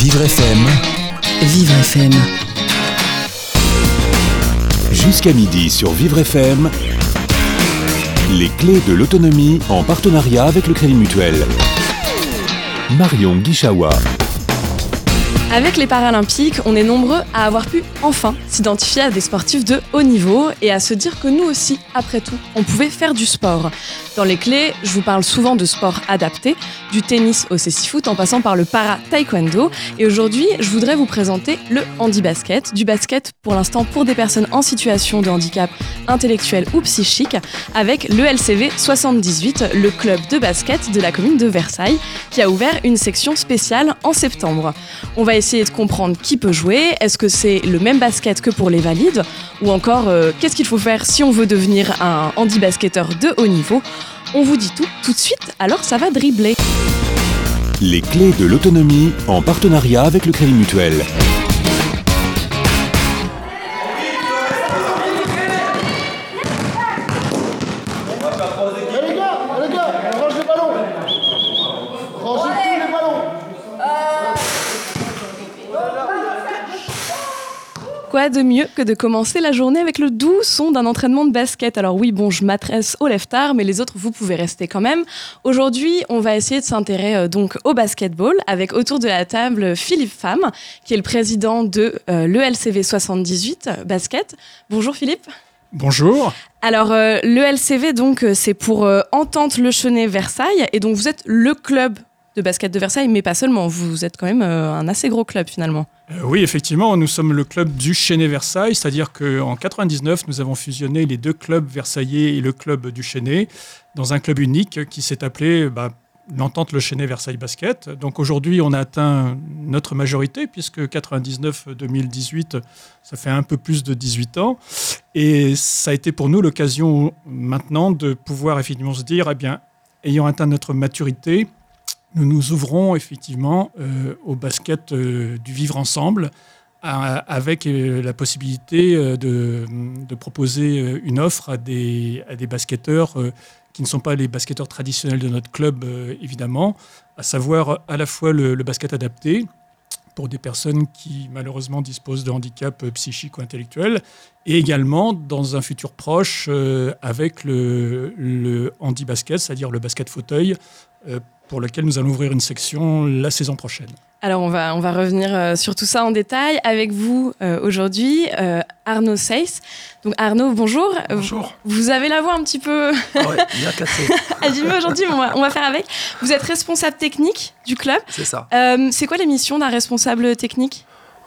Vivre FM, Vivre FM. jusqu'à midi sur Vivre FM, les clés de l'autonomie en partenariat avec le Crédit Mutuel. Marion Guichawa. Avec les Paralympiques, on est nombreux à avoir pu enfin s'identifier à des sportifs de haut niveau et à se dire que nous aussi, après tout, on pouvait faire du sport. Dans les clés, je vous parle souvent de sport adapté, du tennis au cécifoot en passant par le para-taekwondo. Et aujourd'hui, je voudrais vous présenter le handi-basket, du basket pour l'instant pour des personnes en situation de handicap intellectuel ou psychique, avec le LCV 78, le club de basket de la commune de Versailles, qui a ouvert une section spéciale en septembre. On va essayer de comprendre qui peut jouer, est-ce que c'est le même basket que pour les valides, ou encore euh, qu'est-ce qu'il faut faire si on veut devenir un handi-basketteur de haut niveau? On vous dit tout tout de suite, alors ça va dribbler. Les clés de l'autonomie en partenariat avec le Crédit Mutuel. De mieux que de commencer la journée avec le doux son d'un entraînement de basket Alors oui, bon, je m'adresse aux leftards, mais les autres, vous pouvez rester quand même. Aujourd'hui, on va essayer de s'intéresser euh, donc au basketball avec autour de la table Philippe Pham, qui est le président de euh, l'ELCV 78 euh, Basket. Bonjour Philippe. Bonjour. Alors, euh, le LCV, donc, euh, c'est pour euh, Entente Le Chenet Versailles. Et donc, vous êtes le club de basket de Versailles, mais pas seulement. Vous êtes quand même euh, un assez gros club, finalement. Euh, oui, effectivement, nous sommes le club du Chenet Versailles, c'est-à-dire qu'en 99, nous avons fusionné les deux clubs versaillais et le club du Chenet dans un club unique qui s'est appelé bah, l'Entente Le Chenet Versailles Basket. Donc aujourd'hui, on a atteint notre majorité, puisque 99-2018, ça fait un peu plus de 18 ans. Et ça a été pour nous l'occasion maintenant de pouvoir effectivement se dire, eh bien, ayant atteint notre maturité, nous nous ouvrons effectivement euh, au basket euh, du vivre ensemble, avec euh, la possibilité de, proposer une offre à des, basketteurs qui ne sont pas les basketteurs traditionnels de notre club, évidemment, à savoir à la fois le, basket adapté pour des personnes qui malheureusement disposent de handicap euh, psychique ou intellectuel, et également dans un futur proche avec le, le handi-basket, c'est-à-dire le basket fauteuil, pour lequel nous allons ouvrir une section la saison prochaine. Alors, on va, on va revenir euh, sur tout ça en détail avec vous euh, aujourd'hui, euh, Arnaud Seyss. Donc, Arnaud, bonjour. Bonjour. Vous avez la voix un petit peu Ah ouais, bien cassé, abîmée aujourd'hui, mais on va, on va faire avec. Vous êtes responsable technique du club. c'est ça. Euh, c'est quoi les missions d'un responsable technique?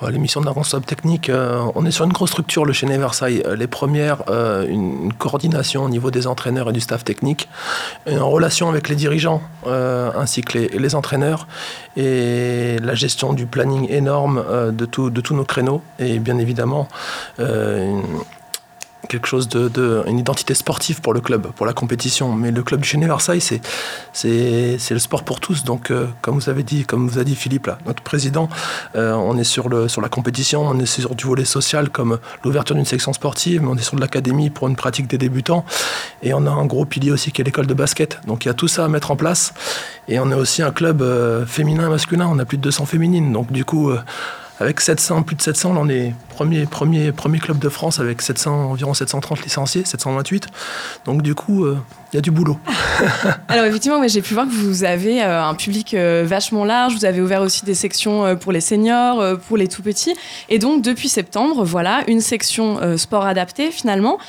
L'émission responsable technique, euh, on est sur une grosse structure, le Chenet Versailles. Euh, Les premières, euh, une, coordination au niveau des entraîneurs et du staff technique, en relation avec les dirigeants ainsi que les, entraîneurs, et la gestion du planning énorme de, de tous nos créneaux, et bien évidemment, une- quelque chose de, de- une identité sportive pour le club, pour la compétition. Mais le club du Chenet Versailles, c'est c'est le sport pour tous. Donc, euh, comme vous avez dit, comme vous a dit Philippe, là, notre président, euh, on est sur, le, sur la compétition, on est sur du volet social comme l'ouverture d'une section sportive, on est sur de l'académie pour une pratique des débutants. Et on a un gros pilier aussi qui est l'école de basket. Donc il y a tout ça à mettre en place. Et on est aussi un club euh, féminin et masculin, on a plus de 200 féminines. Donc du coup, euh, avec 700, plus de 700, là, on est premier, premier, premier club de France avec 700, environ 730 licenciés, 728. Donc du coup, euh, il y a du boulot. Alors effectivement, j'ai pu voir que vous avez euh, un public euh, vachement large. Vous avez ouvert aussi des sections pour les seniors, pour les tout petits. Et donc depuis septembre, voilà, une section sport adapté finalement.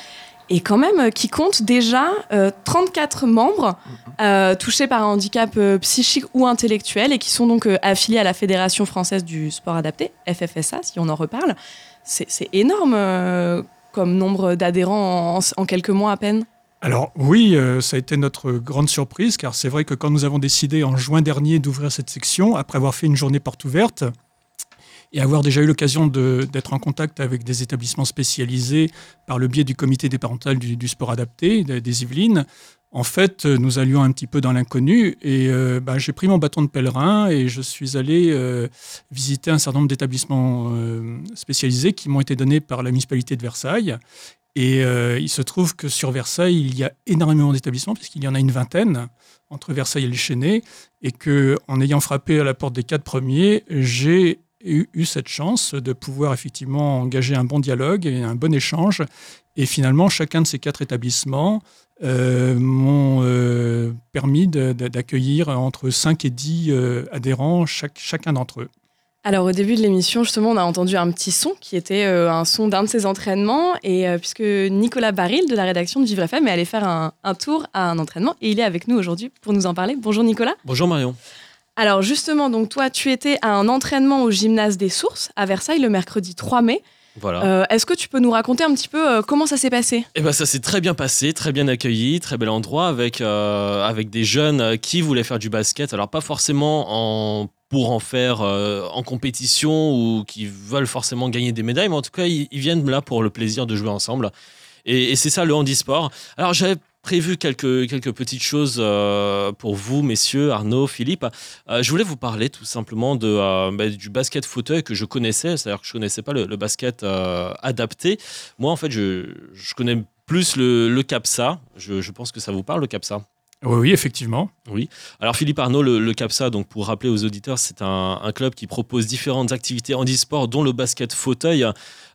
Et quand même, euh, qui compte déjà euh, 34 membres euh, touchés par un handicap euh, psychique ou intellectuel et qui sont donc euh, affiliés à la Fédération française du sport adapté, FFSA, si on en reparle. C'est c'est énorme euh, comme nombre d'adhérents en- en quelques mois à peine. Alors oui, euh, ça a été notre grande surprise, car c'est vrai que quand nous avons décidé en juin dernier d'ouvrir cette section, après avoir fait une journée porte ouverte, et avoir déjà eu l'occasion d'être en contact avec des établissements spécialisés par le biais du comité départemental du, du sport adapté de- des Yvelines, en fait, euh, nous allions un petit peu dans l'inconnu et euh, bah, j'ai pris mon bâton de pèlerin et je suis allé euh, visiter un certain nombre d'établissements spécialisés qui m'ont été donnés par la municipalité de Versailles. Et il se trouve que sur Versailles, il y a énormément d'établissements, puisqu'il y en a une vingtaine entre Versailles et le Chênay, et que en ayant frappé à la porte des quatre premiers, j'ai eu, eu cette chance de pouvoir effectivement engager un bon dialogue et un bon échange. Et finalement, chacun de ces quatre établissements euh, m'ont euh, permis d'accueillir entre 5 et 10 euh, adhérents, chaque- chacun d'entre eux. Alors au début de l'émission, justement, on a entendu un petit son qui était euh, un son d'un de ses entraînements. Et euh, puisque Nicolas Baril de la rédaction de Vivre FM est allé faire un, un tour à un entraînement et il est avec nous aujourd'hui pour nous en parler. Bonjour Nicolas. Bonjour Marion. Alors justement, donc toi, tu étais à un entraînement au gymnase des Sources à Versailles le mercredi 3 mai. Voilà. Euh, Est-ce que tu peux nous raconter un petit peu euh, comment ça s'est passé? Et ben ça s'est très bien passé, très bien accueilli, très bel endroit avec euh, avec des jeunes qui voulaient faire du basket. Alors pas forcément en pour en faire en compétition ou qui veulent forcément gagner des médailles, mais en tout cas ils, ils viennent là pour le plaisir de jouer ensemble. Et, et c'est ça le handisport. Alors j'avais prévu quelques, quelques petites choses euh, pour vous, messieurs, Arnaud, Philippe. Euh, je voulais vous parler tout simplement de, euh, bah, du basket fauteuil que je connaissais, c'est-à-dire que je connaissais pas le, le basket adapté. Moi, en fait, je, je connais plus le, le CAPSA. Je, je pense que ça vous parle, le CAPSA. Oui, oui, effectivement. Alors Philippe Arnaud, le, CAPSA, donc pour rappeler aux auditeurs, c'est un, club qui propose différentes activités handisport, dont le basket fauteuil.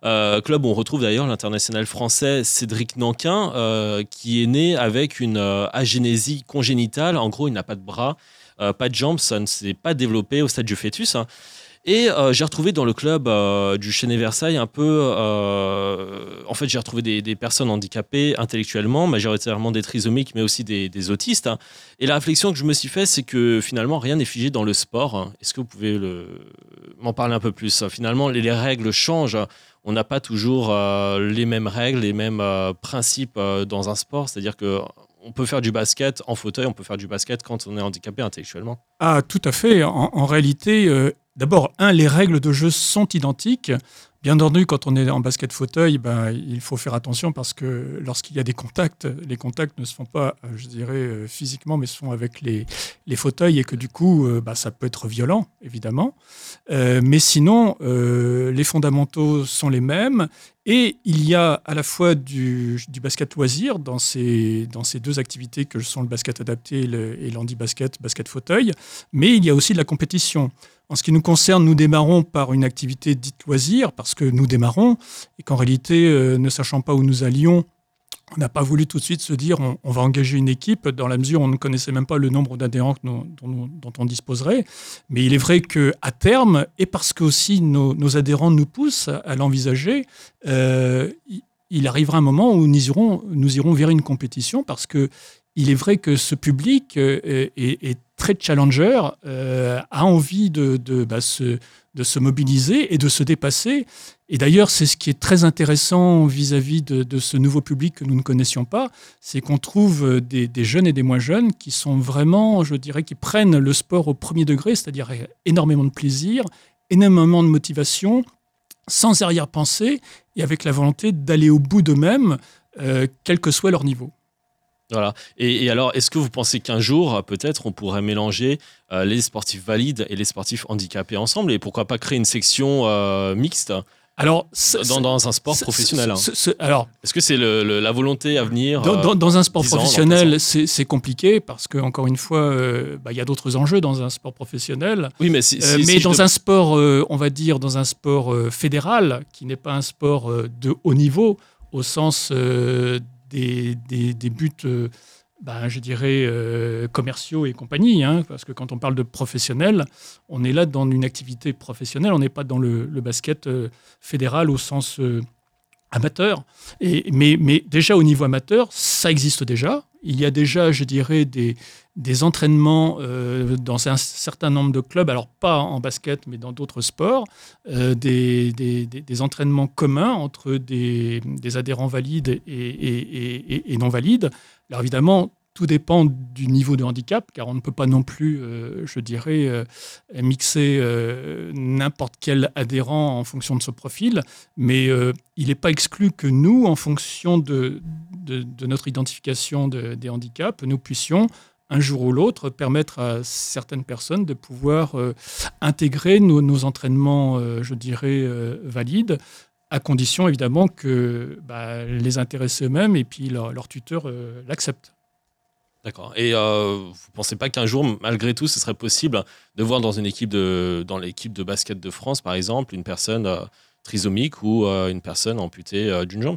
Euh, club où on retrouve d'ailleurs l'international français Cédric Nanquin, euh, qui est né avec une euh, agénésie congénitale. En gros, il n'a pas de bras, pas de jambes, ça ne s'est pas développé au stade du fœtus. hein. Et euh, j'ai retrouvé dans le club euh, du Chenet Versailles un peu. euh, en fait, j'ai retrouvé des, personnes handicapées intellectuellement, majoritairement des trisomiques, mais aussi des, autistes. hein. Et la réflexion que je me suis fait, c'est que finalement, rien n'est figé dans le sport. Est-ce que vous pouvez m'en parler un peu plus Finalement, les, les règles changent. On n'a pas toujours les mêmes règles, les mêmes principes dans un sport. C'est-à-dire que on peut faire du basket en fauteuil, on peut faire du basket quand on est handicapé intellectuellement. Ah, tout à fait. En, réalité, euh, d'abord, un, les règles de jeu sont identiques. Bien entendu, quand on est en basket fauteuil, ben, il faut faire attention parce que lorsqu'il y a des contacts, les contacts ne se font pas, euh, je dirais, euh, physiquement, mais se font avec les, fauteuils et que du coup, bah, ça peut être violent, évidemment. Mais sinon, les fondamentaux sont les mêmes et il y a à la fois du, basket loisir dans ces, dans ces deux activités que sont le basket adapté et le- et l'handi-basket, basket fauteuil, mais il y a aussi de la compétition. En ce qui nous concerne, nous démarrons par une activité dite loisir, parce que nous démarrons, et qu'en réalité, euh, ne sachant pas où nous allions, on n'a pas voulu tout de suite se dire on, va engager une équipe, dans la mesure où on ne connaissait même pas le nombre d'adhérents que dont, on disposerait. Mais il est vrai qu'à terme, et parce que aussi nos, adhérents nous poussent à, à l'envisager, euh, il- arrivera un moment où nous irons, vers une compétition, parce que il est vrai que ce public euh, est, très challenger, euh, a envie de, de, bah, se, de se mobiliser et de se dépasser. Et d'ailleurs, c'est ce qui est très intéressant vis-à-vis de, ce nouveau public que nous ne connaissions pas, c'est qu'on trouve euh, des, des jeunes et des moins jeunes qui sont vraiment, je dirais, qui prennent le sport au premier degré, c'est-à-dire énormément de plaisir, énormément de motivation, sans arrière-pensée et avec la volonté d'aller au bout d'eux-mêmes, euh, quel que soit leur niveau. Voilà. Et, et alors, est-ce que vous pensez qu'un jour, peut-être, on pourrait mélanger euh, les sportifs valides et les sportifs handicapés ensemble et pourquoi pas créer une section euh, mixte? Alors, dans, dans un sport professionnel hein ce- ce- alors, Est-ce que c'est le- le- la volonté à venir Dans, euh, dans- dans un sport 10 ans, dans professionnel, 15 c'est compliqué parce que encore une fois, euh, bah, il y a d'autres enjeux dans un sport professionnel. Oui, mais, si, Euh, si- mais si dans un sport, euh, on va dire dans un sport fédéral, qui n'est pas un sport de haut niveau au sens des, des- buts, euh, ben, je dirais euh, commerciaux et compagnie, hein, parce que quand on parle de professionnel, on est là dans une activité professionnelle, on n'est pas dans le, basket euh, fédéral au sens amateur. Mais, déjà au niveau amateur, ça existe déjà. Il y a déjà, je dirais, des, entraînements euh, dans un certain nombre de clubs, alors pas en basket, mais dans d'autres sports, euh, des, entraînements communs entre des, adhérents valides et- et non valides. Alors évidemment, tout dépend du niveau de handicap, car on ne peut pas non plus, euh, je dirais, euh, mixer euh, n'importe quel adhérent en fonction de ce profil, mais il n'est pas exclu que nous, en fonction de, notre identification de- des handicaps, nous puissions un jour ou l'autre permettre à certaines personnes de pouvoir intégrer nos, entraînements, je dirais, valides à condition évidemment que bah, les intéressés eux-mêmes et puis leur, leur tuteur l'acceptent. D'accord. Et euh, vous ne pensez pas qu'un jour, malgré tout, ce serait possible de voir dans une équipe de, dans l'équipe de basket de France, par exemple, une personne euh, trisomique ou euh, une personne amputée d'une jambe?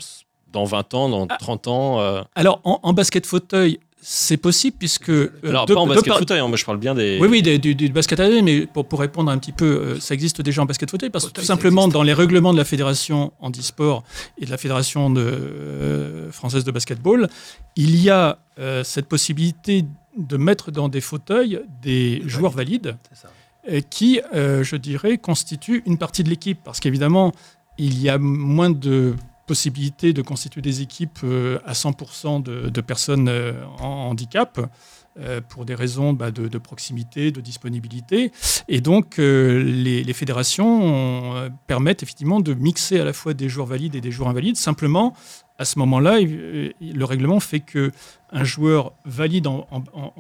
Dans 20 ans, dans Ah. 30 ans euh, Alors en, en basket fauteuil, c'est possible puisque... euh, Alors, de- pas en de basket par- fauteuil, hein, moi je parle bien des. Oui, oui, des- du, du basket à mais pour, pour répondre un petit peu, euh, ça existe déjà en basket fauteuil, parce que tout simplement, dans les règlements de la Fédération handisport et de la Fédération de, euh, française de basketball, il y a euh, cette possibilité de mettre dans des fauteuils des joueurs valides qui, euh, je dirais, constituent une partie de l'équipe. Parce qu'évidemment, il y a moins de possibilités de constituer des équipes euh, à 100% de, personnes euh, en handicap. euh, pour des raisons bah, de, proximité, de disponibilité. Et donc, les, fédérations permettent effectivement de mixer à la fois des joueurs valides et des joueurs invalides. Simplement, à ce moment-là, le règlement fait que un joueur valide en,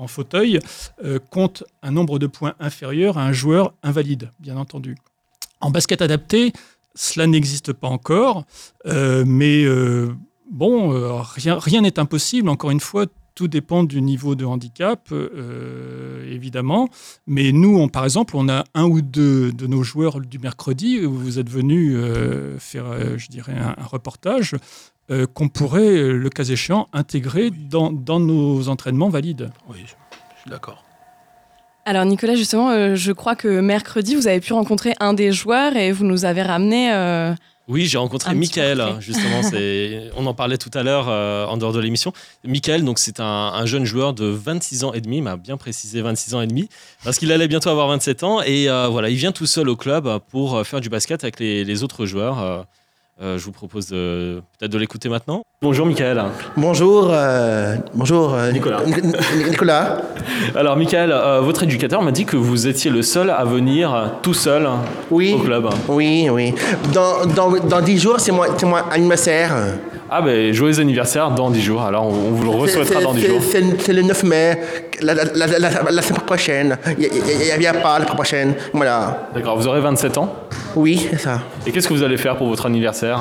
en- fauteuil compte un nombre de points inférieur à un joueur invalide, bien entendu. En basket adapté, cela n'existe pas encore, euh, mais euh, bon, euh, rien rien n'est impossible. Encore une fois, tout dépend du niveau de handicap, euh, évidemment. Mais nous, on, par exemple, on a un ou deux de nos joueurs du mercredi où vous êtes venus euh, faire, euh, je dirais, un, un reportage qu'on pourrait, le cas échéant, intégrer dans, dans nos entraînements valides. Oui, je suis d'accord. Alors Nicolas, justement, euh, je crois que mercredi, vous avez pu rencontrer un des joueurs et vous nous avez ramené... euh, Oui, j'ai rencontré Michael, portrait. justement. On en parlait tout à l'heure euh, en dehors de l'émission. Michael, donc c'est un, un jeune joueur de 26 ans et demi, il m'a bien précisé 26 ans et demi, parce qu'il allait bientôt avoir 27 ans. Et voilà, il vient tout seul au club pour faire du basket avec les, les autres joueurs. Euh, je vous propose de- peut-être de l'écouter maintenant. Bonjour Michael. Bonjour, euh, bonjour euh, Nicolas. Nic- Nic- Nicolas. Alors Michael, euh, votre éducateur m'a dit que vous étiez le seul à venir tout seul Oui. au club. Oui, oui. Dans, dans, dans 10 jours, c'est mon, c'est mon anniversaire. Ah ben joyeux anniversaire dans 10 jours, alors on, vous le re-souhaitera dans 10 c'est- jours. C'est le 9 mai, la, la, la, la- la semaine prochaine. Il n'y a, pas la semaine prochaine. Voilà. D'accord, vous aurez 27 ans. Oui, c'est ça. Et qu'est-ce que vous allez faire pour votre anniversaire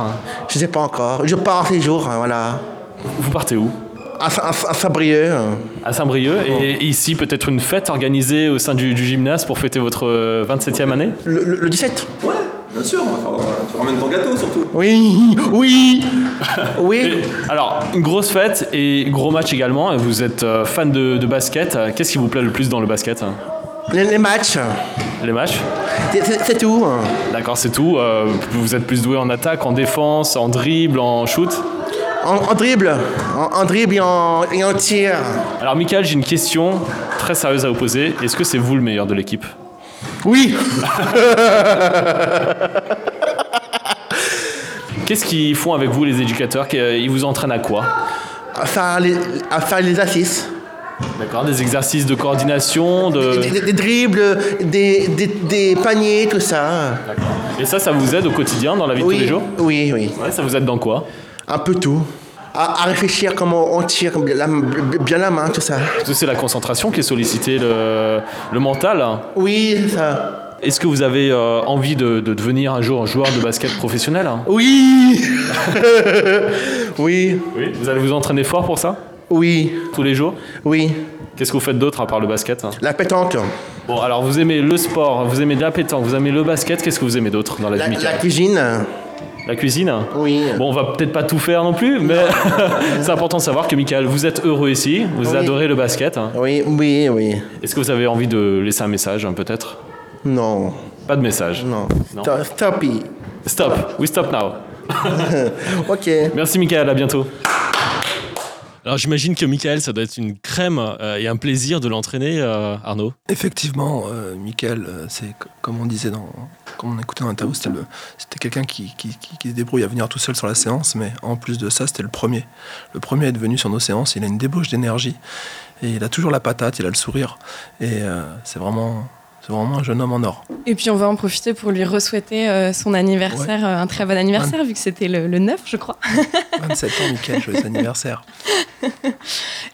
Je ne sais pas encore. Je pars ces jours, hein, voilà. Vous partez où? À, Sa- à, à Saint-Brieuc. hein. À Saint-Brieuc. Et ici, peut-être une fête organisée au sein du, du gymnase pour fêter votre euh, 27e année? Le, le- le 17 Ouais, bien sûr, on va faire- tu ramènes ton gâteau surtout. Oui, oui, oui. Et- Alors, une grosse fête et gros match également. Vous êtes euh, fan de, de basket. Qu'est-ce qui vous plaît le plus dans le basket? Les, les matchs, Les matchs? C'est- c'est c'est tout. hein. D'accord, c'est tout. Euh, vous êtes plus doué en attaque, en défense, en dribble, en shoot? En, en dribble, en, en dribble et en, et en tir. Alors, Michael, j'ai une question très sérieuse à vous poser. Est-ce que c'est vous le meilleur de l'équipe? Oui. Qu'est-ce qu'ils font avec vous, les éducateurs Ils vous entraînent à quoi à faire les, à faire les assises. D'accord, des exercices de coordination, de... Des, des- des dribbles, des, des, des paniers, tout ça. Et ça, ça vous aide au quotidien, dans la vie de tous les Oui, jours oui, oui. Ouais, ça vous aide dans quoi Un peu tout. À, à réfléchir comment on tire bien la, bien la main, tout ça. C'est la concentration qui est sollicitée, le, le mental. Oui, ça. Est-ce que vous avez euh, envie de, de devenir un jour un joueur de basket professionnel? Oui. oui, Oui. Vous allez vous entraîner fort pour ça? Oui, Tous les jours? Oui. Qu'est-ce que vous faites d'autre à part le basket? La pétanque. Bon, alors vous aimez le sport, vous aimez la pétanque, vous aimez le basket, qu'est-ce que vous aimez d'autre dans la, La, vie la cuisine. La cuisine Oui. Bon, on va peut-être pas tout faire non plus, mais c'est important de savoir que Michael, vous êtes heureux ici, vous Oui. adorez le basket. hein. Oui, oui, oui. Est-ce que vous avez envie de laisser un message, hein, peut-être? Non, Pas de message. non. Non. Stop. Stop, we stop now. Ok. Merci Michael, à bientôt. Alors j'imagine que Michael, ça doit être une crème euh, et un plaisir de l'entraîner, euh, Arnaud. Effectivement, euh, Michael, c'est comme on disait dans, comme on écoutait dans l'interview, c'était quelqu'un qui, qui, se débrouille à venir tout seul sur la séance, mais en plus de ça, c'était le premier. Le premier à être venu sur nos séances, il a une débauche d'énergie et il a toujours la patate, il a le sourire et c'est vraiment, c'est vraiment un jeune homme en or. Et puis on va en profiter pour lui resouhaiter euh, son anniversaire, euh, un très bon anniversaire, vu que c'était le, le 9, je crois. 27 ans, Michael, joyeux anniversaire.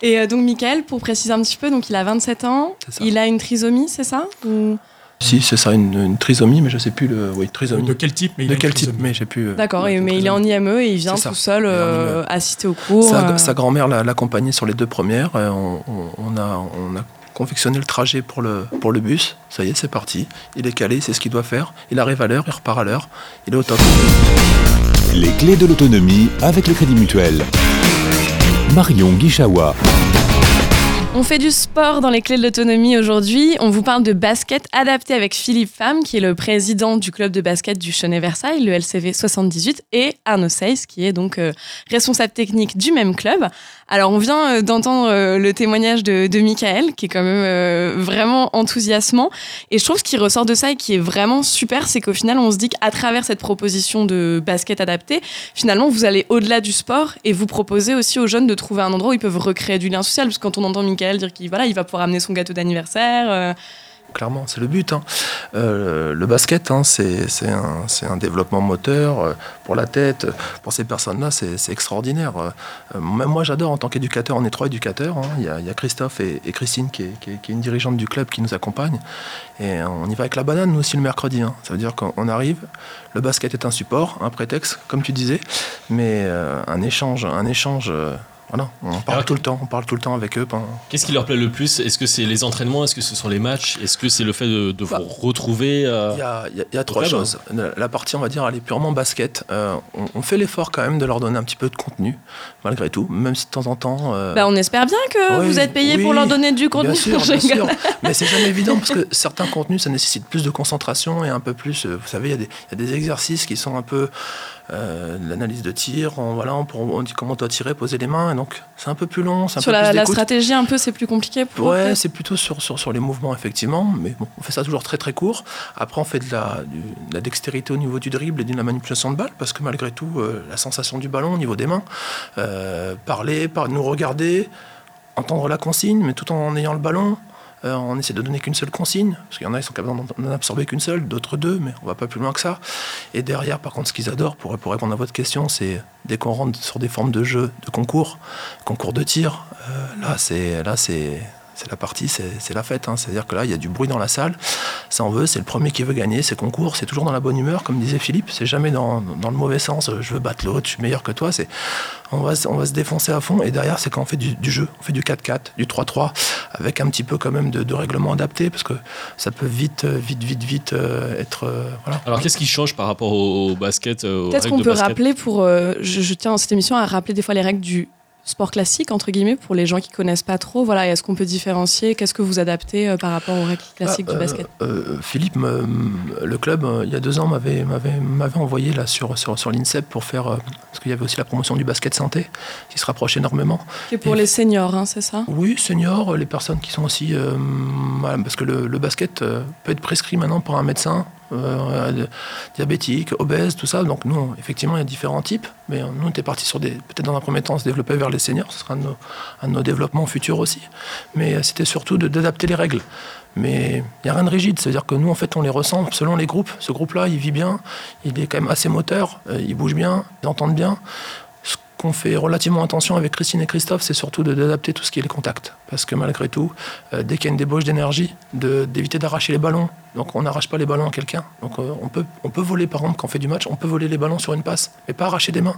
Et euh, donc Michael, pour préciser un petit peu, donc il a 27 ans, il a une trisomie, c'est ça Ou- Si, c'est ça, une, une trisomie, mais je sais plus le. Oui, trisomie. De quel type mais il De quel type. Mais j'ai plus. D'accord, mais il est en. IME et il vient tout seul euh, IME. assister aux cours. Sa, euh. sa grand-mère l'a- l'accompagnait sur les deux premières. et on, on- on a, on a confectionné le trajet pour le, pour le bus. Ça y est, c'est parti. Il est calé, c'est ce qu'il doit faire. Il arrive à l'heure, il repart à l'heure. Il est au top. Les clés de l'autonomie avec le Crédit Mutuel. Marion Guichawa. On fait du sport dans les clés de l'autonomie aujourd'hui. On vous parle de basket adapté avec Philippe Fam, qui est le président du club de basket du Chenet-Versailles, le LCV 78, et Arnaud Seyss, qui est donc euh, responsable technique du même club. Alors, on vient euh, d'entendre euh, le témoignage de, de Michael, qui est quand même vraiment enthousiasmant. Et je trouve ce qui ressort de ça et qui est vraiment super, c'est qu'au final, on se dit qu'à travers cette proposition de basket adapté, finalement, vous allez au-delà du sport et vous proposez aussi aux jeunes de trouver un endroit où ils peuvent recréer du lien social. Parce que quand on entend Michael dire qu'il voilà, il va pouvoir amener son gâteau d'anniversaire, euh, Clairement, c'est le but. hein. Euh, le basket, hein, c'est un, un développement moteur euh, pour la tête. Pour ces personnes-là, c'est extraordinaire. Même moi, j'adore en tant qu'éducateur. On est trois éducateurs. hein. Il y, a, Christophe et, Christine, qui est, qui est- une dirigeante du club, qui nous accompagne. Et on y va avec la banane, nous aussi, le mercredi. hein. Ça veut dire qu'on arrive, le basket est un support, un prétexte, comme tu disais, mais un échange, un échange. Voilà, on parle Alors, tout le temps, on parle tout le temps avec eux. pendant- Qu'est-ce qui leur plaît le plus? Est-ce que c'est les entraînements? Est-ce que ce sont les matchs? Est-ce que c'est le fait de, de vous Bah, retrouver euh, Il y a, il y a- il y a trois club, choses. La, la partie, on va dire, elle est purement basket. Euh, on, on fait l'effort quand même de leur donner un petit peu de contenu, malgré tout, même si de temps en temps. euh, bah, on espère bien que oui, vous êtes payé pour leur donner du contenu. Bien sûr, bien sûr. Mais c'est jamais évident parce que certains contenus, ça nécessite plus de concentration et un peu plus. euh, Vous savez, y, il y a des exercices qui sont un peu euh, l'analyse de tir. On, voilà, on, dit comment on doit tirer, poser les mains. Et donc, c'est un peu plus long. un Sur peu la, plus la d'écoute. stratégie, un peu, c'est plus compliqué pour Ouais, c'est plutôt sur, sur, sur les mouvements, effectivement. Mais bon, on fait ça toujours très très court. Après, on fait de la, du- de la dextérité au niveau du dribble et de la manipulation de balle, parce que malgré tout, euh, la sensation du ballon au niveau des mains, euh, parler, par, nous regarder, entendre la consigne, mais tout en ayant le ballon. Euh, on essaie de donner qu'une seule consigne, parce qu'il y en a, ils sont capables d'en- absorber qu'une seule, d'autres deux, mais on va pas plus loin que ça. Et derrière, par contre, ce qu'ils adorent, pour, pour répondre à votre question, c'est dès qu'on rentre sur des formes de jeu, de concours, concours de tir, euh, là, c'est là, c'est c'est la partie, c'est la fête. hein. C'est-à-dire que là, il y a du bruit dans la salle. Ça en veut, c'est le premier qui veut gagner. C'est concours, c'est toujours dans la bonne humeur, comme disait Philippe. C'est jamais dans, dans le mauvais sens. euh, Je veux battre l'autre, je suis meilleur que toi. C'est on va, se- on va se défoncer à fond. Et derrière, c'est quand on fait du, du jeu. On fait du 4-4, du 3-3, avec un petit peu quand même de, de règlement adapté, parce que ça peut vite, euh, vite, vite, vite euh, être. euh, voilà. Alors qu'est-ce qui change par rapport au, au basket aux Peut-être qu'on peut basket? rappeler pour. euh, je, je tiens dans cette émission à rappeler des fois les règles du sport classique, entre guillemets, pour les gens qui connaissent pas trop. Voilà, et est-ce qu'on peut différencier? Qu'est-ce que vous adaptez euh, par rapport aux règles classiques Ah, du euh, basket? euh, Philippe, le club, il y a deux ans, m'avait m'avait- m'avait envoyé là sur, sur, sur l'INSEP pour faire. parce qu'il y avait aussi la promotion du basket santé, qui se rapproche énormément. Est pour et- les seniors, hein, c'est ça? Oui, seniors, les personnes qui sont aussi. voilà, parce que le, le basket peut être prescrit maintenant par un médecin. Euh, euh, diabétique, obèse, tout ça. Donc nous, effectivement, il y a différents types. Mais euh, nous, on était parti sur des, peut-être dans un premier temps, se développer vers les seniors. Ce sera un de nos, nos développements futurs aussi. Mais euh, c'était surtout d'adapter les règles. Mais il n'y a rien de rigide. C'est-à-dire que nous, en fait, on les ressent selon les groupes. Ce groupe-là, il vit bien. Il est quand même assez moteur. il bouge bien. Ils entendent bien. Qu'on fait relativement attention avec Christine et Christophe, c'est surtout d'adapter tout ce qui est les contacts. Parce que malgré tout, euh, dès qu'il y a une débauche d'énergie, d'éviter d'arracher les ballons. Donc on n'arrache pas les ballons à quelqu'un. Donc euh, on, peut, on peut voler, par exemple, quand on fait du match, on peut voler les ballons sur une passe, mais pas arracher des mains.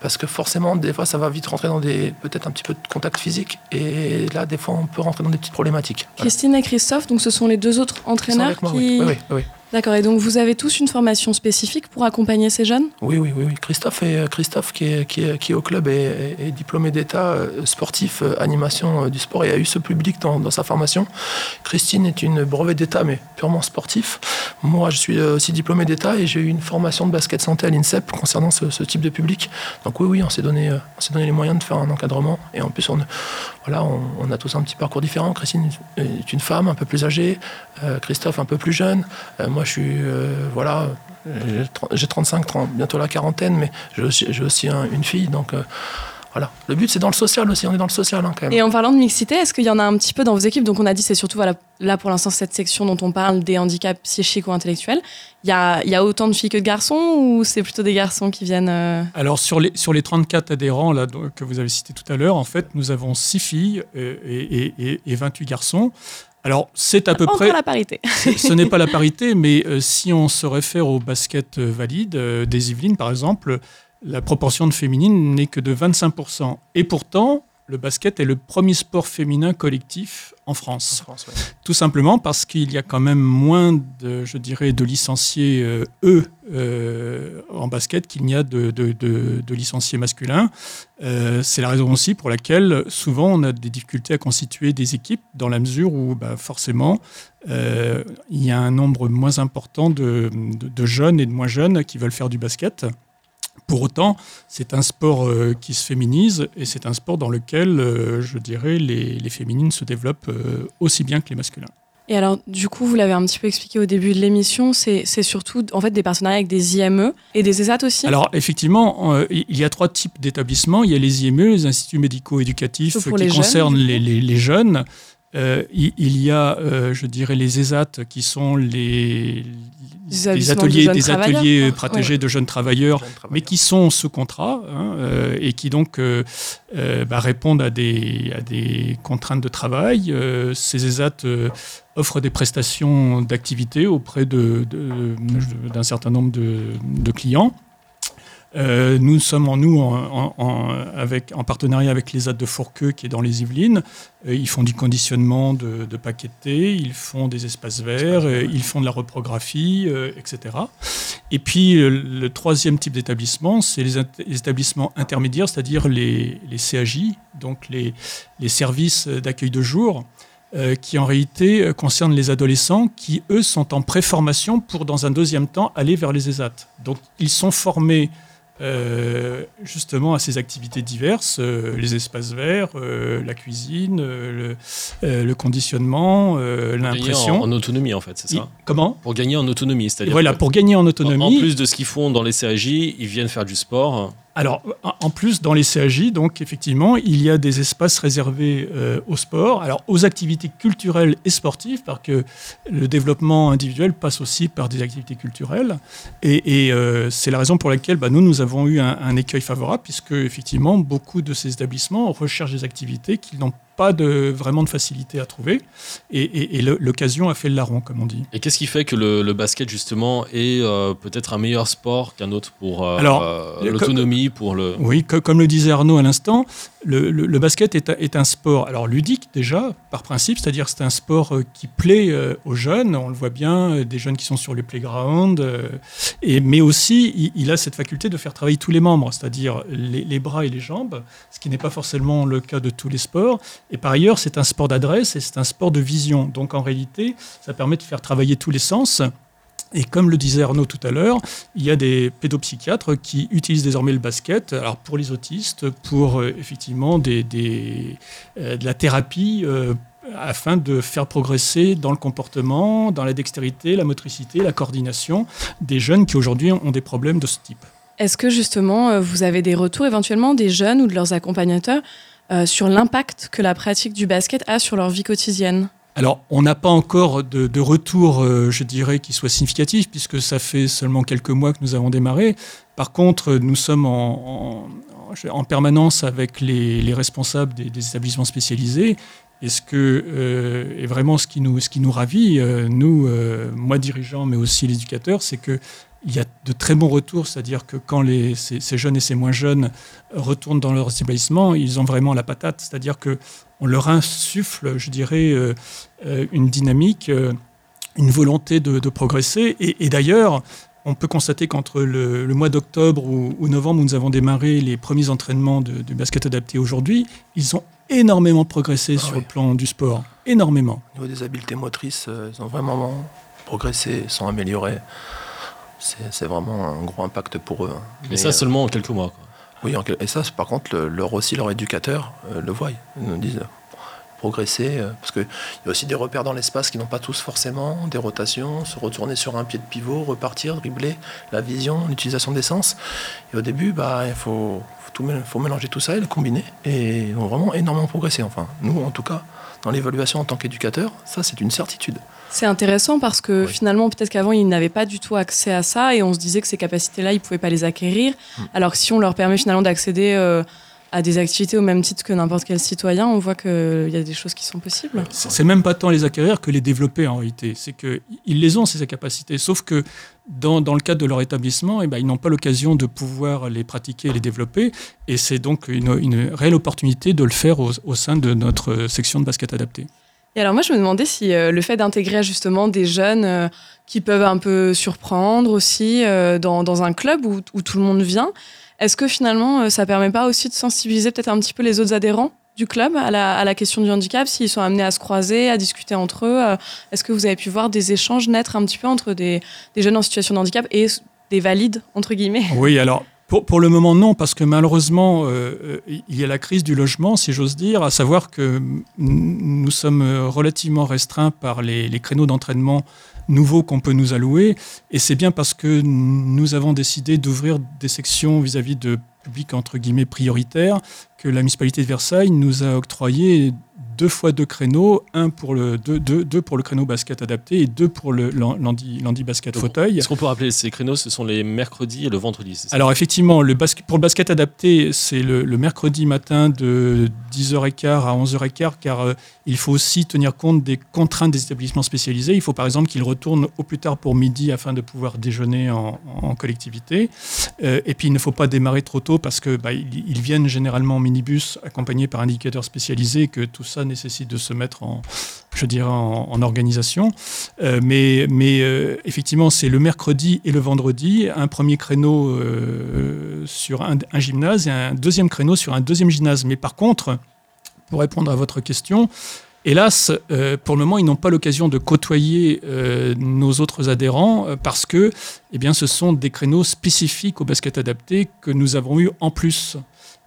Parce que forcément, des fois, ça va vite rentrer dans des peut-être un petit peu de contact physique. Et là, des fois, on peut rentrer dans des petites problématiques. Voilà. Christine et Christophe, donc ce sont les deux autres entraîneurs moi, qui. Oui, oui, oui. D'accord, et donc vous avez tous une formation spécifique pour accompagner ces jeunes? Oui, oui, oui. Christophe, est, Christophe qui, est, qui, est, qui au club, est, diplômé d'État euh, sportif, euh, animation euh, du sport et a eu ce public dans, dans sa formation. Christine est une brevet d'État, mais purement sportif. Moi, je suis euh, aussi diplômé d'État et j'ai eu une formation de basket santé à l'INSEP concernant ce, type de public. Donc oui, oui, on s'est donné, euh, on s'est donné les moyens de faire un encadrement. Et en plus, on, voilà, on, a tous un petit parcours différent. Christine est une femme un peu plus âgée, euh, Christophe un peu plus jeune. Euh, moi, je suis, euh, voilà, j'ai tr- j'ai 35, 30, bientôt la quarantaine, mais j'ai aussi, j'ai aussi un- une fille. Donc euh, voilà. Le but, c'est dans le social aussi. On est dans le social hein, quand même. Et en parlant de mixité, est-ce qu'il y en a un petit peu dans vos équipes? Donc on a dit c'est surtout voilà, là pour l'instant cette section dont on parle des handicaps psychiques ou intellectuels. Il y a, il y a autant de filles que de garçons ou c'est plutôt des garçons qui viennent euh, Alors sur les, sur les 34 adhérents là, que vous avez cités tout à l'heure, en fait, nous avons 6 filles et, et- et- et 28 garçons. Alors, c'est à peu Pas près. encore la parité. Ce n'est pas la parité, mais euh, si on se réfère au basket euh, valide euh, des Yvelines, par exemple, la proportion de féminines n'est que de 25%. Et pourtant, le basket est le premier sport féminin collectif en France. France, ouais. Tout simplement parce qu'il y a quand même moins de, je dirais, de licenciés euh, eux euh, en basket qu'il n'y a de, de- de- de licenciés masculins. Euh, c'est la raison aussi pour laquelle souvent on a des difficultés à constituer des équipes dans la mesure où bah, forcément euh, il y a un nombre moins important de jeunes et de moins jeunes qui veulent faire du basket. Pour autant, c'est un sport euh, qui se féminise et c'est un sport dans lequel, euh, je dirais, les, les féminines se développent euh, aussi bien que les masculins. Et alors, du coup, vous l'avez un petit peu expliqué au début de l'émission, c'est surtout en fait des partenariats avec des IME et des ESAT aussi? Alors, effectivement, euh, il y a trois types d'établissements. Il y a les IME, les instituts médico-éducatifs qui les concernent les, les- les jeunes. Euh, il, il y a, euh, je dirais, les ESAT qui sont les, Des de ateliers, des ateliers protégés de jeunes travailleurs Jeunes travailleurs. mais qui sont sous contrat hein, euh, et qui donc euh, euh, bah, répondent à des, à des contraintes de travail. Euh, ces ESAT euh, offrent des prestations d'activité auprès de- de- d'un certain nombre de, de clients. Euh, nous sommes en nous en, en- en- avec, en partenariat avec les ZAD de Fourqueux qui est dans les Yvelines. Euh, ils font du conditionnement de, de paquets de thé, ils font des espaces verts, euh, ils font de la reprographie, etc. Et puis le troisième type d'établissement, c'est les, établissements intermédiaires, c'est-à-dire les, les CAJ, donc les, les services d'accueil de jour, euh, qui en réalité concernent les adolescents qui, eux, sont en préformation pour, dans un deuxième temps, aller vers les ESAT. Donc ils sont formés euh, justement à ces activités diverses, euh, les espaces verts, euh, la cuisine, le, le conditionnement, l'impression. En, en autonomie, en fait, c'est Il- ça Comment? Pour gagner en autonomie, c'est-à-dire. Voilà, pour gagner en en- autonomie. En plus de ce qu'ils font dans les CAJ, ils viennent faire du sport. Alors, en- plus, dans les CAJ, donc effectivement, il y a des espaces réservés euh, au sport, alors aux activités culturelles et sportives, parce que le développement individuel passe aussi par des activités culturelles. Et, euh, c'est la raison pour laquelle bah, nous, nous avons eu un, écueil favorable, puisque effectivement, beaucoup de ces établissements recherchent des activités qu'ils n'ont pas de, vraiment de facilité à trouver. Et, et- et le- l'occasion a fait le larron, comme on dit. Et qu'est-ce qui fait que le, le basket, justement, est euh, peut-être un meilleur sport qu'un autre pour euh, euh, l'autonomie, pour le. Oui, co- comme le disait Arnaud à l'instant, le, basket est, un- sport alors ludique déjà, par principe, c'est-à-dire c'est un sport euh, qui plaît euh, aux jeunes, on le voit bien, euh, des jeunes qui sont sur les playgrounds, mais aussi il, a cette faculté de faire travailler tous les membres, c'est-à-dire les bras et les jambes, ce qui n'est pas forcément le cas de tous les sports. Et par ailleurs, c'est un sport d'adresse et c'est un sport de vision. Donc en réalité, ça permet de faire travailler tous les sens. Et comme le disait Arnaud tout à l'heure, il y a des pédopsychiatres qui utilisent désormais le basket, alors pour les autistes, pour euh, effectivement euh, de la thérapie euh, afin de faire progresser dans le comportement, dans la dextérité, la motricité, la coordination des jeunes qui aujourd'hui ont des problèmes de ce type. Est-ce que justement, vous avez des retours éventuellement des jeunes ou de leurs accompagnateurs sur l'impact que la pratique du basket a sur leur vie quotidienne? Alors, on n'a pas encore de, retour, euh, je dirais, qui soit significatif, puisque ça fait seulement quelques mois que nous avons démarré. Par contre, nous sommes en, en- en permanence avec les, les responsables des, établissements spécialisés. Et ce que euh, vraiment ce qui nous, ce qui nous ravit, euh, nous, moi dirigeant, mais aussi l'éducateur, c'est que il y a de très bons retours, c'est-à-dire que quand les, ces, ces jeunes et ces moins jeunes retournent dans leurs établissements, ils ont vraiment la patate, c'est-à-dire que on leur insuffle, je dirais, euh, euh, une dynamique, euh, une volonté de, de progresser. Et, et d'ailleurs, on peut constater qu'entre le, le mois d'octobre ou, ou novembre, où nous avons démarré les premiers entraînements de, de basket adapté aujourd'hui, ils ont énormément progressé Ah sur oui. le plan du sport. Énormément. Au niveau des habiletés motrices, ils ont vraiment progressé, sont améliorés. C'est vraiment un gros impact pour eux. hein. Mais Mais, ça euh, seulement en quelques mois. quoi. Oui, en et ça, par contre, le- leur aussi, leur éducateur euh, le voient. Ils nous disent euh, progresser, parce qu'il y a aussi des repères dans l'espace qui n'ont pas tous forcément, des rotations, se retourner sur un pied de pivot, repartir, dribbler, la vision, l'utilisation des sens. Et au début, bah, il faut, faut, tout faut mélanger tout ça et le combiner. Et ils ont vraiment énormément progressé. Enfin, nous, en tout cas, dans l'évaluation en tant qu'éducateur, ça, c'est une certitude. C'est intéressant parce que Oui. finalement, peut-être qu'avant, ils n'avaient pas du tout accès à ça et on se disait que ces capacités-là, ils ne pouvaient pas les acquérir. Mm. Alors que si on leur permet finalement d'accéder euh, à des activités au même titre que n'importe quel citoyen, on voit qu'il y a des choses qui sont possibles. C'est même pas tant les acquérir que les développer en réalité. C'est qu'ils les ont, ces capacités. Sauf que dans, dans le cadre de leur établissement, eh ben, ils n'ont pas l'occasion de pouvoir les pratiquer et les développer. Et c'est donc une, une, réelle opportunité de le faire au, au, sein de notre section de basket adapté. Et alors moi, je me demandais si euh, le fait d'intégrer justement des jeunes euh, qui peuvent un peu surprendre aussi euh, dans, un club où, tout le monde vient, est-ce que finalement, ça permet pas aussi de sensibiliser peut-être un petit peu les autres adhérents du club à la, question du handicap, s'ils sont amenés à se croiser, à discuter entre eux Est-ce que vous avez pu voir des échanges naître un petit peu entre des jeunes en situation de handicap et des valides, entre guillemets? Oui, alors pour, le moment, non, parce que malheureusement, euh, il y a la crise du logement, si j'ose dire, à savoir que nous sommes relativement restreints par les, les créneaux d'entraînement nouveaux qu'on peut nous allouer. Et c'est bien parce que nous avons décidé d'ouvrir des sections vis-à-vis -vis de publics entre guillemets prioritaires que la municipalité de Versailles nous a octroyé deux fois deux créneaux, un pour le, deux, deux, deux pour le créneau basket adapté et deux pour le lundi, lundi basket Donc, fauteuil. Est-ce qu'on peut rappeler ces créneaux Ce sont les mercredis et le vendredi Alors effectivement, le basket, pour le basket adapté, c'est le, le, mercredi matin de 10h15 à 11h15 car euh, il faut aussi tenir compte des contraintes des établissements spécialisés. Il faut par exemple qu'ils retournent au plus tard pour midi afin de pouvoir déjeuner en, en collectivité. Euh, et puis il ne faut pas démarrer trop tôt parce que bah, ils, ils viennent généralement en minibus accompagnés par indicateurs spécialisés que tout ça nécessite de se mettre en, je dirais, en, organisation. Euh, mais mais euh, effectivement, c'est le mercredi et le vendredi, un premier créneau euh, sur un, gymnase et un deuxième créneau sur un deuxième gymnase. Mais par contre, pour répondre à votre question, Hélas, pour le moment, ils n'ont pas l'occasion de côtoyer nos autres adhérents parce que eh bien, ce sont des créneaux spécifiques au basket adapté que nous avons eu en plus.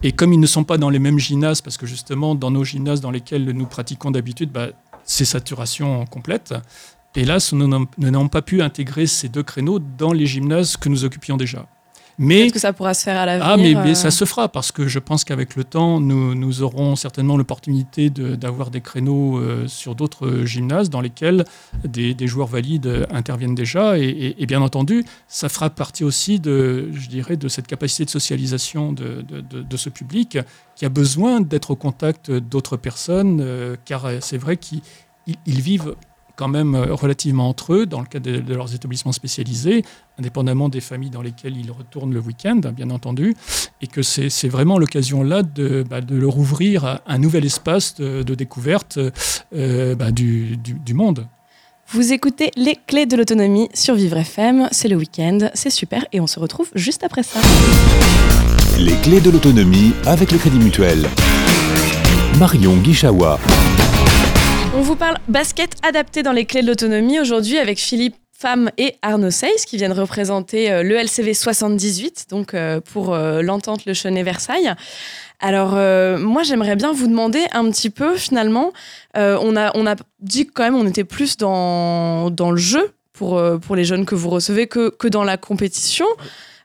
Et comme ils ne sont pas dans les mêmes gymnases, parce que justement, dans nos gymnases dans lesquels nous pratiquons d'habitude, bah, c'est saturation complète. Hélas, nous n'avons pas pu intégrer ces deux créneaux dans les gymnases que nous occupions déjà. Mais Est-ce que ça pourra se faire à l'avenir Ah, mais, mais, ça se fera parce que je pense qu'avec le temps, nous, nous aurons certainement l'opportunité d'avoir de, des créneaux euh, sur d'autres gymnases dans lesquels des, des, joueurs valides interviennent déjà. Et, et, et, bien entendu, ça fera partie aussi de, je dirais, de cette capacité de socialisation de, de, de ce public qui a besoin d'être au contact d'autres personnes, euh, car c'est vrai qu'ils vivent quand même relativement entre eux dans le cadre de, de, leurs établissements spécialisés, indépendamment des familles dans lesquelles ils retournent le week-end, bien entendu, et que c'est vraiment l'occasion là de, bah, de, leur ouvrir un nouvel espace de, de découverte euh, bah, du, du, du monde. Vous écoutez les clés de l'autonomie sur Vivre FM, c'est le week-end, c'est super, et on se retrouve juste après ça. Les clés de l'autonomie avec le Crédit Mutuel. Marion Guichawa. On vous parle basket adapté dans les clés de l'autonomie aujourd'hui avec Philippe Femme et Arnaud Seyss qui viennent représenter euh, le LCV 78, donc euh, pour euh, l'entente Le Chenet Versailles. Alors moi j'aimerais bien vous demander un petit peu finalement, on, a, on a dit quand même on était plus dans, dans le jeu pour, pour les jeunes que vous recevez que, que dans la compétition.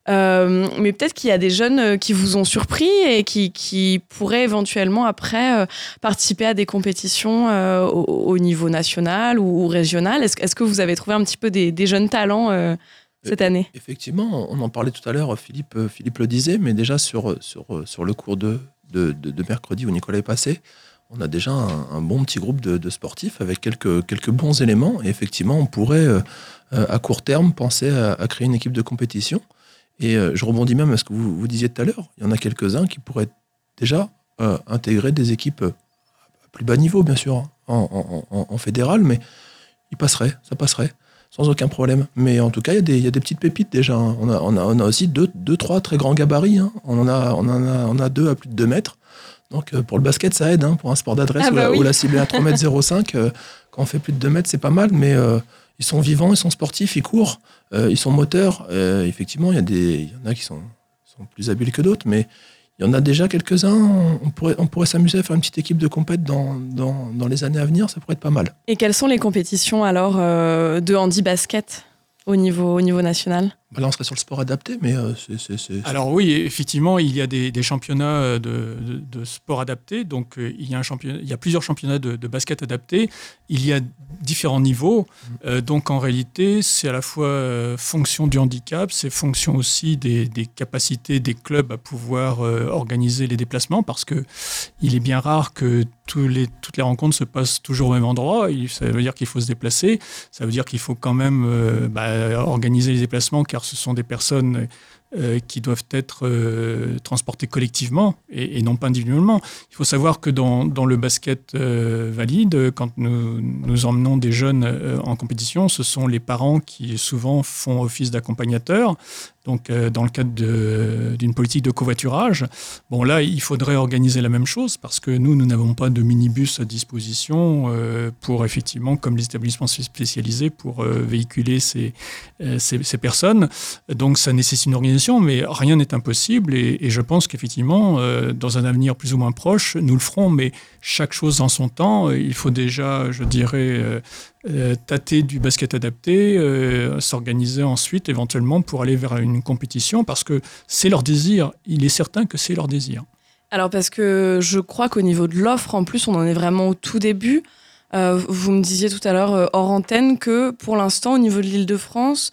Euh, mais peut-être qu'il y a des jeunes qui vous ont surpris et qui, qui pourraient éventuellement après euh, participer à des compétitions euh, au, au, niveau national ou, ou régional. Est-ce est que vous avez trouvé un petit peu des, des jeunes talents euh, cette année? Effectivement, on en parlait tout à l'heure, Philippe, Philippe le disait, mais déjà sur, sur, sur le cours de, de, de, de mercredi où Nicolas est passé, on a déjà un, un bon petit groupe de, de, sportifs avec quelques, quelques bons éléments. Et effectivement, on pourrait, euh, à court terme, penser à, à, créer une équipe de compétition. Et euh, je rebondis même à ce que vous, vous disiez tout à l'heure. Il y en a quelques-uns qui pourraient déjà euh, intégrer des équipes à plus bas niveau, bien sûr, en, en, en, fédéral, mais ils passeraient, ça passerait, sans aucun problème. Mais en tout cas, il y a des, il y a des petites pépites déjà. Hein. On, a, on, a, on a aussi deux, deux, trois très grands gabarits. Hein. On, en a, on, en a, on a deux à plus de 2 mètres. Donc euh, pour le basket, ça aide. Hein, pour un sport d'adresse ah bah où, oui. où, la cible est à 3,05 m, quand on fait plus de 2 mètres, c'est pas mal, mais ils sont vivants, ils sont sportifs, ils courent, euh, ils sont moteurs. Euh, effectivement, il y, a des, il y en a qui sont, sont plus habiles que d'autres, mais il y en a déjà quelques-uns. On pourrait, on pourrait s'amuser à faire une petite équipe de compète dans, dans, dans, les années à venir, ça pourrait être pas mal. Et quelles sont les compétitions alors euh, de handi basket au niveau, au niveau national? Bah là, on serait sur le sport adapté, mais euh, c'est- c'est. c'est- Alors oui, effectivement, il y a des, des championnats de, de- de sport adapté. Donc euh, il y a, un championnat, il y a plusieurs championnats de, de basket adapté. Il y a différents niveaux. Euh, donc en réalité, c'est à la fois euh, fonction du handicap, c'est fonction aussi des, capacités des clubs à pouvoir euh, organiser les déplacements, parce que il est bien rare que toutes les rencontres se passent toujours au même endroit. Ça veut dire qu'il faut se déplacer. Ça veut dire qu'il faut quand même bah, organiser les déplacements, car ce sont des personnes euh, qui doivent être euh, transportées collectivement et, non pas individuellement. Il faut savoir que dans, le basket euh, valide, quand nous, nous emmenons des jeunes en compétition, ce sont les parents qui souvent font office d'accompagnateurs. Donc, euh, dans le cadre d'une politique de covoiturage, bon là, il faudrait organiser la même chose parce que nous, nous n'avons pas de minibus à disposition euh, pour effectivement, comme les établissements spécialisés, pour euh, véhiculer ces, personnes. Donc, ça nécessite une organisation, mais rien n'est impossible. Et, et je pense qu'effectivement, dans un avenir plus ou moins proche, nous le ferons, mais chaque chose en son temps. Il faut déjà, je dirais, euh, euh, tâter du basket adapté, euh, s'organiser ensuite éventuellement pour aller vers une compétition parce que c'est leur désir. Il est certain que c'est leur désir. Alors parce que je crois qu'au niveau de l'offre, en plus, on en est vraiment au tout début. Vous me disiez tout à l'heure hors antenne que pour l'instant, au niveau de l'Île-de-France,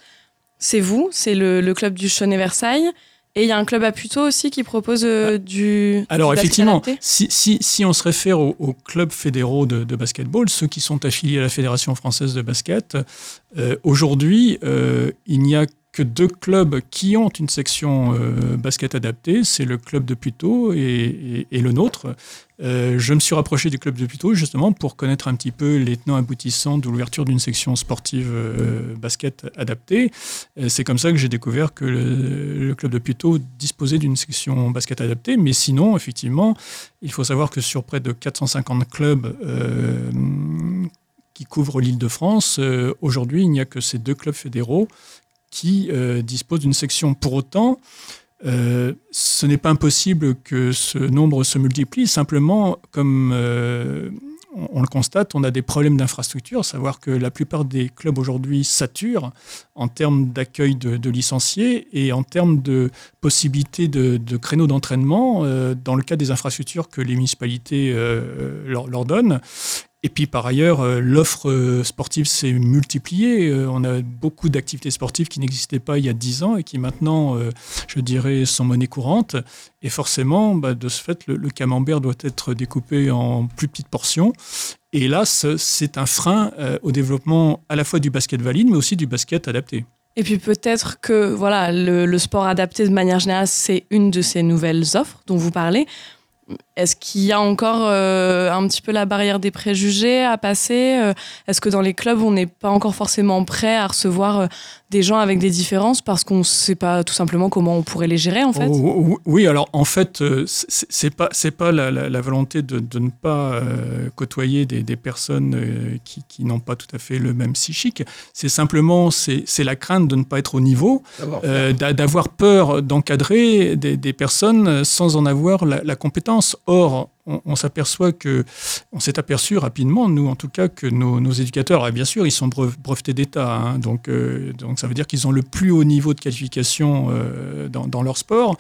c'est vous, c'est le, club du Chaunet Versailles. Et il y a un club à Puteaux aussi qui propose euh, du. Alors du basket effectivement, si, si, si on se réfère aux, aux clubs fédéraux de, de basketball, ceux qui sont affiliés à la Fédération française de basket, euh, aujourd'hui, euh, il n'y a que deux clubs qui ont une section euh, basket adaptée, c'est le club de Puteaux et, le nôtre. Euh, je me suis rapproché du club de Puteaux justement pour connaître un petit peu les tenants aboutissants de l'ouverture d'une section sportive euh, basket adaptée. C'est comme ça que j'ai découvert que le, le club de Puteaux disposait d'une section basket adaptée. Mais sinon, effectivement, il faut savoir que sur près de 450 clubs qui couvrent l'île de France, aujourd'hui, il n'y a que ces deux clubs fédéraux qui euh, disposent d'une section. Pour autant, euh, ce n'est pas impossible que ce nombre se multiplie. Simplement, comme euh, on, le constate, on a des problèmes d'infrastructure, savoir que la plupart des clubs aujourd'hui saturent en termes d'accueil de, licenciés et en termes de possibilités de, créneaux d'entraînement dans le cadre des infrastructures que les municipalités leur donnent. Et puis par ailleurs, euh, l'offre euh, sportive s'est multipliée. Euh, on a beaucoup d'activités sportives qui n'existaient pas il y a 10 ans et qui maintenant, je dirais, sont monnaie courante. Et forcément, bah, de ce fait, le, camembert doit être découpé en plus petites portions. Et là, ce- c'est un frein au développement à la fois du basket valide, mais aussi du basket adapté. Et puis peut-être que voilà, le sport adapté de manière générale, c'est une de ces nouvelles offres dont vous parlez. Est-ce qu'il y a encore euh, un petit peu la barrière des préjugés à passer Euh, Est-ce que dans les clubs, on n'est pas encore forcément prêt à recevoir euh, des gens avec des différences parce qu'on ne sait pas tout simplement comment on pourrait les gérer en fait Oh, oh, oui, alors en fait, euh, c'est pas c'est pas la, la- la volonté de, de ne pas euh, côtoyer des, des personnes euh, qui, qui n'ont pas tout à fait le même psychique. C'est simplement c'est c'est la crainte de ne pas être au niveau, D'avoir euh, d'a- d'avoir peur d'encadrer des, des personnes sans en avoir la, la compétence. Or, on, s'aperçoit que, on s'est aperçu rapidement, nous en tout cas, que nos, éducateurs, bien sûr, ils sont brev- brevetés d'État, hein, donc, euh, donc ça veut dire qu'ils ont le plus haut niveau de qualification euh, dans, dans leur sport.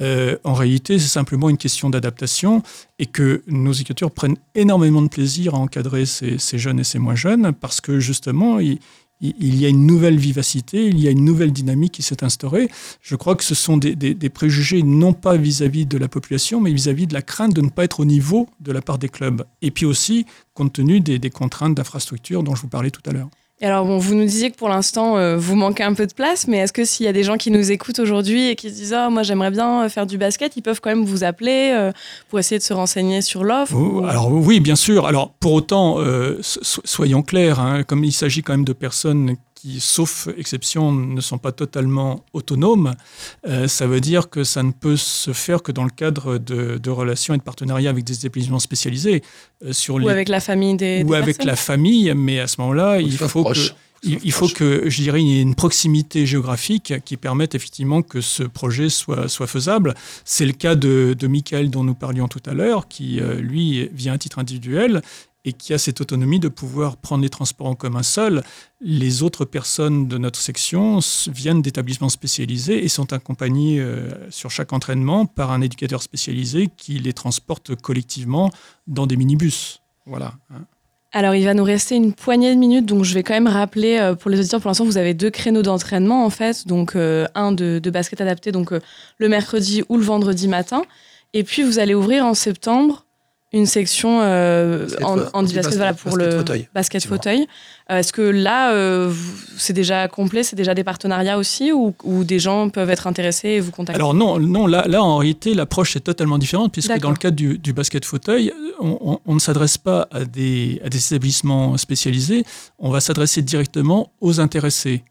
Euh, en réalité, c'est simplement une question d'adaptation et que nos éducateurs prennent énormément de plaisir à encadrer ces, ces jeunes et ces moins jeunes parce que justement, ils, il y a une nouvelle vivacité, il y a une nouvelle dynamique qui s'est instaurée. Je crois que ce sont des préjugés non pas vis-à-vis de la population, mais vis-à-vis de la crainte de ne pas être au niveau de la part des clubs. Et puis aussi, compte tenu des, des contraintes d'infrastructure dont je vous parlais tout à l'heure. Et alors, bon, vous nous disiez que pour l'instant, euh, vous manquez un peu de place, mais est-ce que s'il y a des gens qui nous écoutent aujourd'hui et qui se disent Ah, moi j'aimerais bien euh, faire du basket, ils peuvent quand même vous appeler euh, pour essayer de se renseigner sur l'offre Oh, ou- Alors oui, bien sûr. Alors pour autant, euh, so- soyons clairs, hein, comme il s'agit quand même de personnes qui, sauf exception, ne sont pas totalement autonomes, euh, ça veut dire que ça ne peut se faire que dans le cadre de, de relations et de partenariats avec des établissements spécialisés euh, sur ou les avec la famille des, ou des avec personnes la famille, mais à ce moment-là, il faut que. Il, faut que, je dirais, il y ait une proximité géographique qui permette effectivement que ce projet soit, faisable. C'est le cas de, Michael dont nous parlions tout à l'heure, qui, euh, lui, vient à titre individuel et qui a cette autonomie de pouvoir prendre les transports en commun seul. Les autres personnes de notre section viennent d'établissements spécialisés et sont accompagnées euh, sur chaque entraînement par un éducateur spécialisé qui les transporte collectivement dans des minibus. Voilà. Alors, il va nous rester une poignée de minutes, donc je vais quand même rappeler euh, pour les auditeurs, pour l'instant, vous avez deux créneaux d'entraînement, en fait. Donc, euh, un de, de basket adapté, donc euh, le mercredi ou le vendredi matin. Et puis, vous allez ouvrir en septembre une section euh, en, en basket, voilà, pour basket le fauteuil, basket fauteuil. Euh, Est-ce que là, euh, c'est déjà complet, c'est déjà des partenariats aussi, ou, ou des gens peuvent être intéressés et vous contacter? Alors non, non là, là en réalité, l'approche est totalement différente puisque dans le cadre du, du basket fauteuil, on, on- on ne s'adresse pas à des, à des établissements spécialisés, on va s'adresser directement aux intéressés.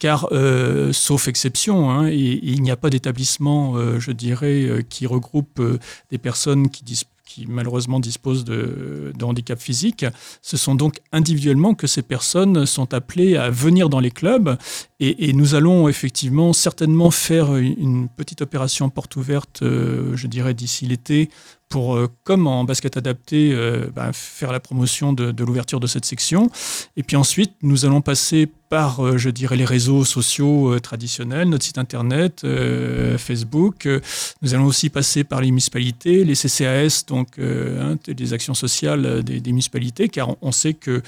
Car, euh, sauf exception, hein, il n'y a pas d'établissement, euh, je dirais, euh, qui regroupe euh, des personnes qui, dis- qui malheureusement disposent de, de handicap physique. Ce sont donc individuellement que ces personnes sont appelées à venir dans les clubs et, nous allons effectivement certainement faire une, une petite opération porte ouverte, euh, je dirais, d'ici l'été, pour, euh, comme en basket adapté, euh, ben, faire la promotion de, l'ouverture de cette section. Et puis ensuite, nous allons passer par, euh, je dirais, les réseaux sociaux traditionnels, notre site internet, Facebook. Nous allons aussi passer par les municipalités, les CCAS, donc euh, hein, des actions sociales des, municipalités, car on, sait qu'il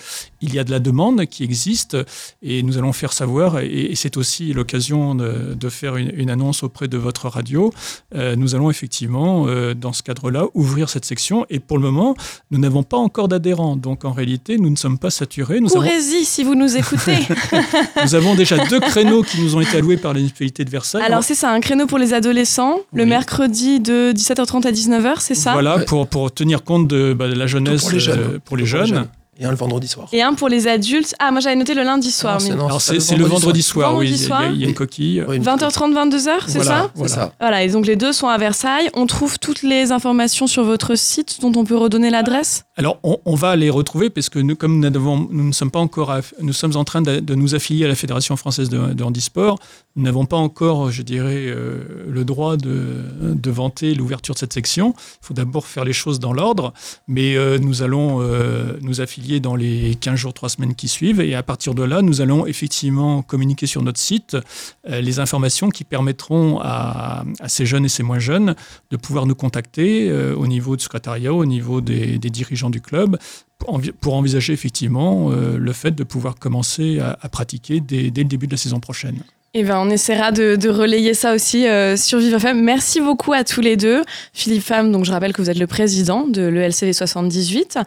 y a de la demande qui existe et nous allons faire savoir, et, c'est aussi l'occasion de, faire une, annonce auprès de votre radio. Nous allons effectivement, dans ce cadre-là, ouvrir cette section. Et pour le moment, nous n'avons pas encore d'adhérents. Donc en réalité, nous ne sommes pas saturés. Nous avons, si vous nous écoutez. nous avons déjà deux créneaux qui nous ont été alloués par la municipalité de Versailles. Alors, c'est ça, un créneau pour les adolescents, le mercredi de 17h30 à 19h, c'est ça? Voilà, pour, pour tenir compte de, bah, de la jeunesse pour les jeunes. euh, pour les jeunes. Et un le vendredi soir. Et un pour les adultes. Ah, moi j'avais noté le lundi soir. C'est- mais- non, Alors c'est le vendredi soir, Vendredi oui. il y a- soir. Il y a une coquille. Oui, une- 20h30, 22h, c'est Voilà, ça C'est voilà. ça. Voilà, et donc les deux sont à Versailles. On trouve toutes les informations sur votre site dont on peut redonner l'adresse Alors, on, on va les retrouver parce que nous, comme nous, ne sommes pas encore, nous sommes en train de, de nous affilier à la Fédération française de, de handisport. Nous n'avons pas encore, je dirais, euh, le droit de, de vanter l'ouverture de cette section. Il faut d'abord faire les choses dans l'ordre, mais euh, nous allons euh, nous affilier dans les 15 jours, 3 semaines qui suivent, et à partir de là, nous allons effectivement communiquer sur notre site euh, les informations qui permettront à, ces jeunes et ces moins jeunes de pouvoir nous contacter euh, au niveau du secrétariat, au niveau des, dirigeants du club, pour, envi- pour envisager effectivement euh, le fait de pouvoir commencer à, pratiquer dès le début de la saison prochaine. Eh ben, on essaiera de, relayer ça aussi euh, sur Vive FM. Merci beaucoup à tous les deux. Philippe donc je rappelle que vous êtes le président de l'ELCV 78.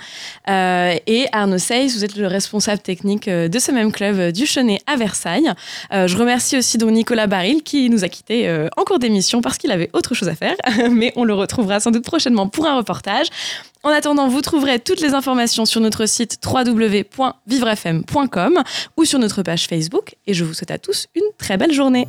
Euh, et Arnaud Seyss, vous êtes le responsable technique euh, de ce même club du Chenet à Versailles. Je remercie aussi donc Nicolas Baril qui nous a quittés en cours d'émission parce qu'il avait autre chose à faire. Mais on le retrouvera sans doute prochainement pour un reportage. En attendant, vous trouverez toutes les informations sur notre site www.vivrefm.com ou sur notre page Facebook. Et je vous souhaite à tous une très belle journée.